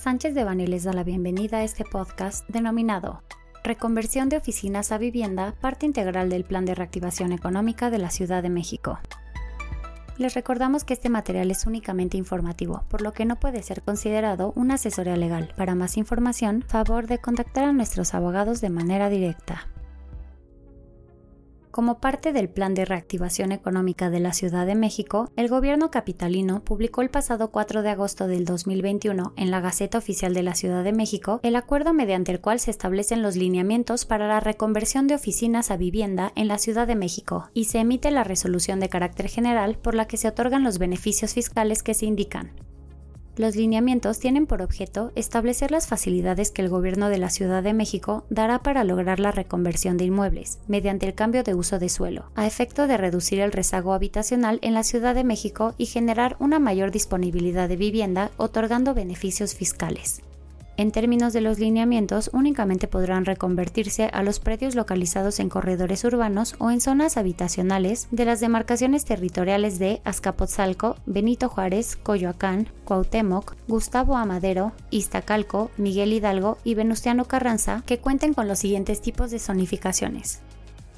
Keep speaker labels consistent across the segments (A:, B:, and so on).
A: Sánchez de Bani les da la bienvenida a este podcast denominado Reconversión de oficinas a vivienda, parte integral del Plan de Reactivación Económica de la Ciudad de México. Les recordamos que este material es únicamente informativo, por lo que no puede ser considerado una asesoría legal. Para más información, favor de contactar a nuestros abogados de manera directa. Como parte del Plan de Reactivación Económica de la Ciudad de México, el gobierno capitalino publicó el pasado 4 de agosto del 2021 en la Gaceta Oficial de la Ciudad de México el acuerdo mediante el cual se establecen los lineamientos para la reconversión de oficinas a vivienda en la Ciudad de México y se emite la resolución de carácter general por la que se otorgan los beneficios fiscales que se indican. Los lineamientos tienen por objeto establecer las facilidades que el Gobierno de la Ciudad de México dará para lograr la reconversión de inmuebles, mediante el cambio de uso de suelo, a efecto de reducir el rezago habitacional en la Ciudad de México y generar una mayor disponibilidad de vivienda, otorgando beneficios fiscales. En términos de los lineamientos, únicamente podrán reconvertirse a los predios localizados en corredores urbanos o en zonas habitacionales de las demarcaciones territoriales de Azcapotzalco, Benito Juárez, Coyoacán, Cuauhtémoc, Gustavo Amadero, Iztacalco, Miguel Hidalgo y Venustiano Carranza, que cuenten con los siguientes tipos de zonificaciones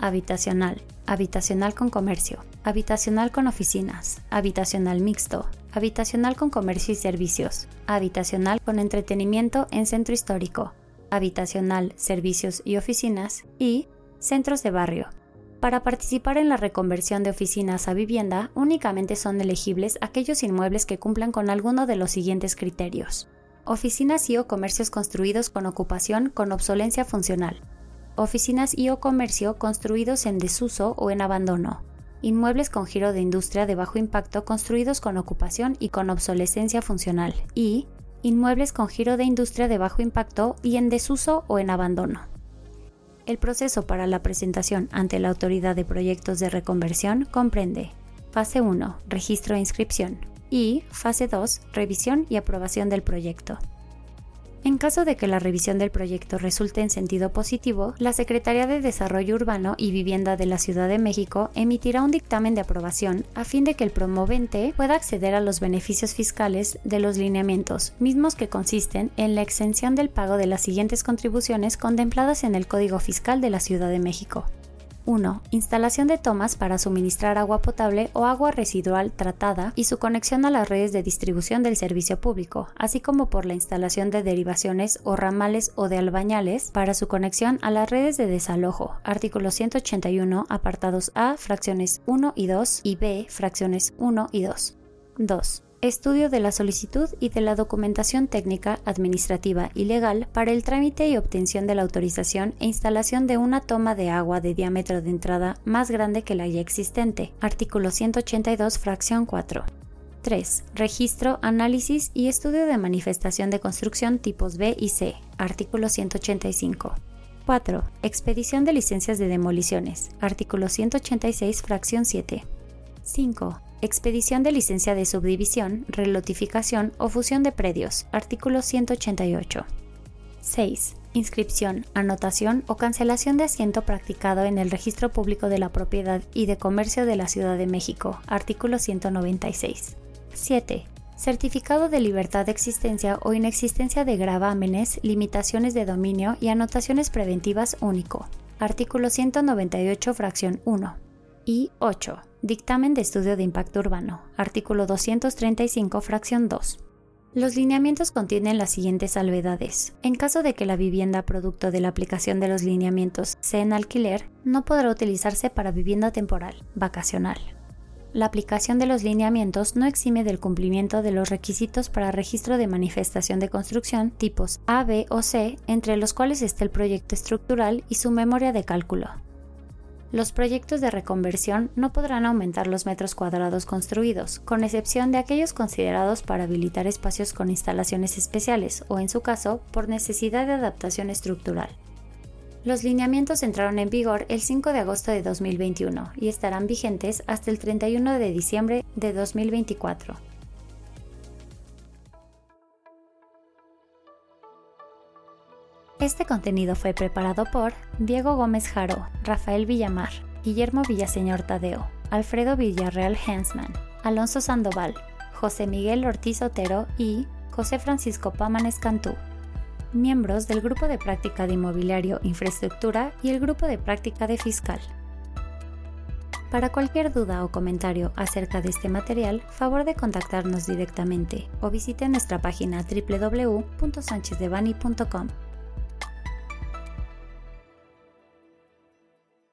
A: habitacional, habitacional con comercio, habitacional con oficinas, habitacional mixto, habitacional con comercio y servicios, habitacional con entretenimiento en centro histórico, habitacional, servicios y oficinas y centros de barrio. Para participar en la reconversión de oficinas a vivienda, únicamente son elegibles aquellos inmuebles que cumplan con alguno de los siguientes criterios. Oficinas y o comercios construidos con ocupación con obsolencia funcional, oficinas y o comercio construidos en desuso o en abandono, inmuebles con giro de industria de bajo impacto construidos con ocupación y con obsolescencia funcional, y inmuebles con giro de industria de bajo impacto y en desuso o en abandono. El proceso para la presentación ante la Autoridad de Proyectos de Reconversión comprende Fase 1, registro e inscripción, y Fase 2, revisión y aprobación del proyecto. En caso de que la revisión del proyecto resulte en sentido positivo, la Secretaría de Desarrollo Urbano y Vivienda de la Ciudad de México emitirá un dictamen de aprobación a fin de que el promovente pueda acceder a los beneficios fiscales de los lineamientos, mismos que consisten en la exención del pago de las siguientes contribuciones contempladas en el Código Fiscal de la Ciudad de México. 1. Instalación de tomas para suministrar agua potable o agua residual tratada y su conexión a las redes de distribución del servicio público, así como por la instalación de derivaciones o ramales o de albañales para su conexión a las redes de desalojo. Artículo 181, apartados A, fracciones 1 y 2 y B, fracciones 1 y 2. 2 estudio de la solicitud y de la documentación técnica, administrativa y legal para el trámite y obtención de la autorización e instalación de una toma de agua de diámetro de entrada más grande que la ya existente. Artículo 182, fracción 4. 3. Registro, análisis y estudio de manifestación de construcción tipos B y C. Artículo 185. 4. Expedición de licencias de demoliciones. Artículo 186, fracción 7. 5. Expedición de licencia de subdivisión, relotificación o fusión de predios. Artículo 188. 6. Inscripción, anotación o cancelación de asiento practicado en el Registro Público de la Propiedad y de Comercio de la Ciudad de México. Artículo 196. 7. Certificado de libertad de existencia o inexistencia de gravámenes, limitaciones de dominio y anotaciones preventivas único. Artículo 198, fracción 1. Y 8 Dictamen de Estudio de Impacto Urbano, artículo 235, fracción 2. Los lineamientos contienen las siguientes salvedades. En caso de que la vivienda producto de la aplicación de los lineamientos sea en alquiler, no podrá utilizarse para vivienda temporal, vacacional. La aplicación de los lineamientos no exime del cumplimiento de los requisitos para registro de manifestación de construcción tipos A, B o C, entre los cuales está el proyecto estructural y su memoria de cálculo, los proyectos de reconversión no podrán aumentar los metros cuadrados construidos, con excepción de aquellos considerados para habilitar espacios con instalaciones especiales o, en su caso, por necesidad de adaptación estructural. Los lineamientos entraron en vigor el 5 de agosto de 2021 y estarán vigentes hasta el 31 de diciembre de 2024. Este contenido fue preparado por Diego Gómez Jaro, Rafael Villamar, Guillermo Villaseñor Tadeo, Alfredo Villarreal Hensman, Alonso Sandoval, José Miguel Ortiz Otero y José Francisco Pámanes Cantú. Miembros del Grupo de Práctica de Inmobiliario Infraestructura y el Grupo de Práctica de Fiscal. Para cualquier duda o comentario acerca de este material, favor de contactarnos directamente o visite nuestra página www.sanchezdevani.com.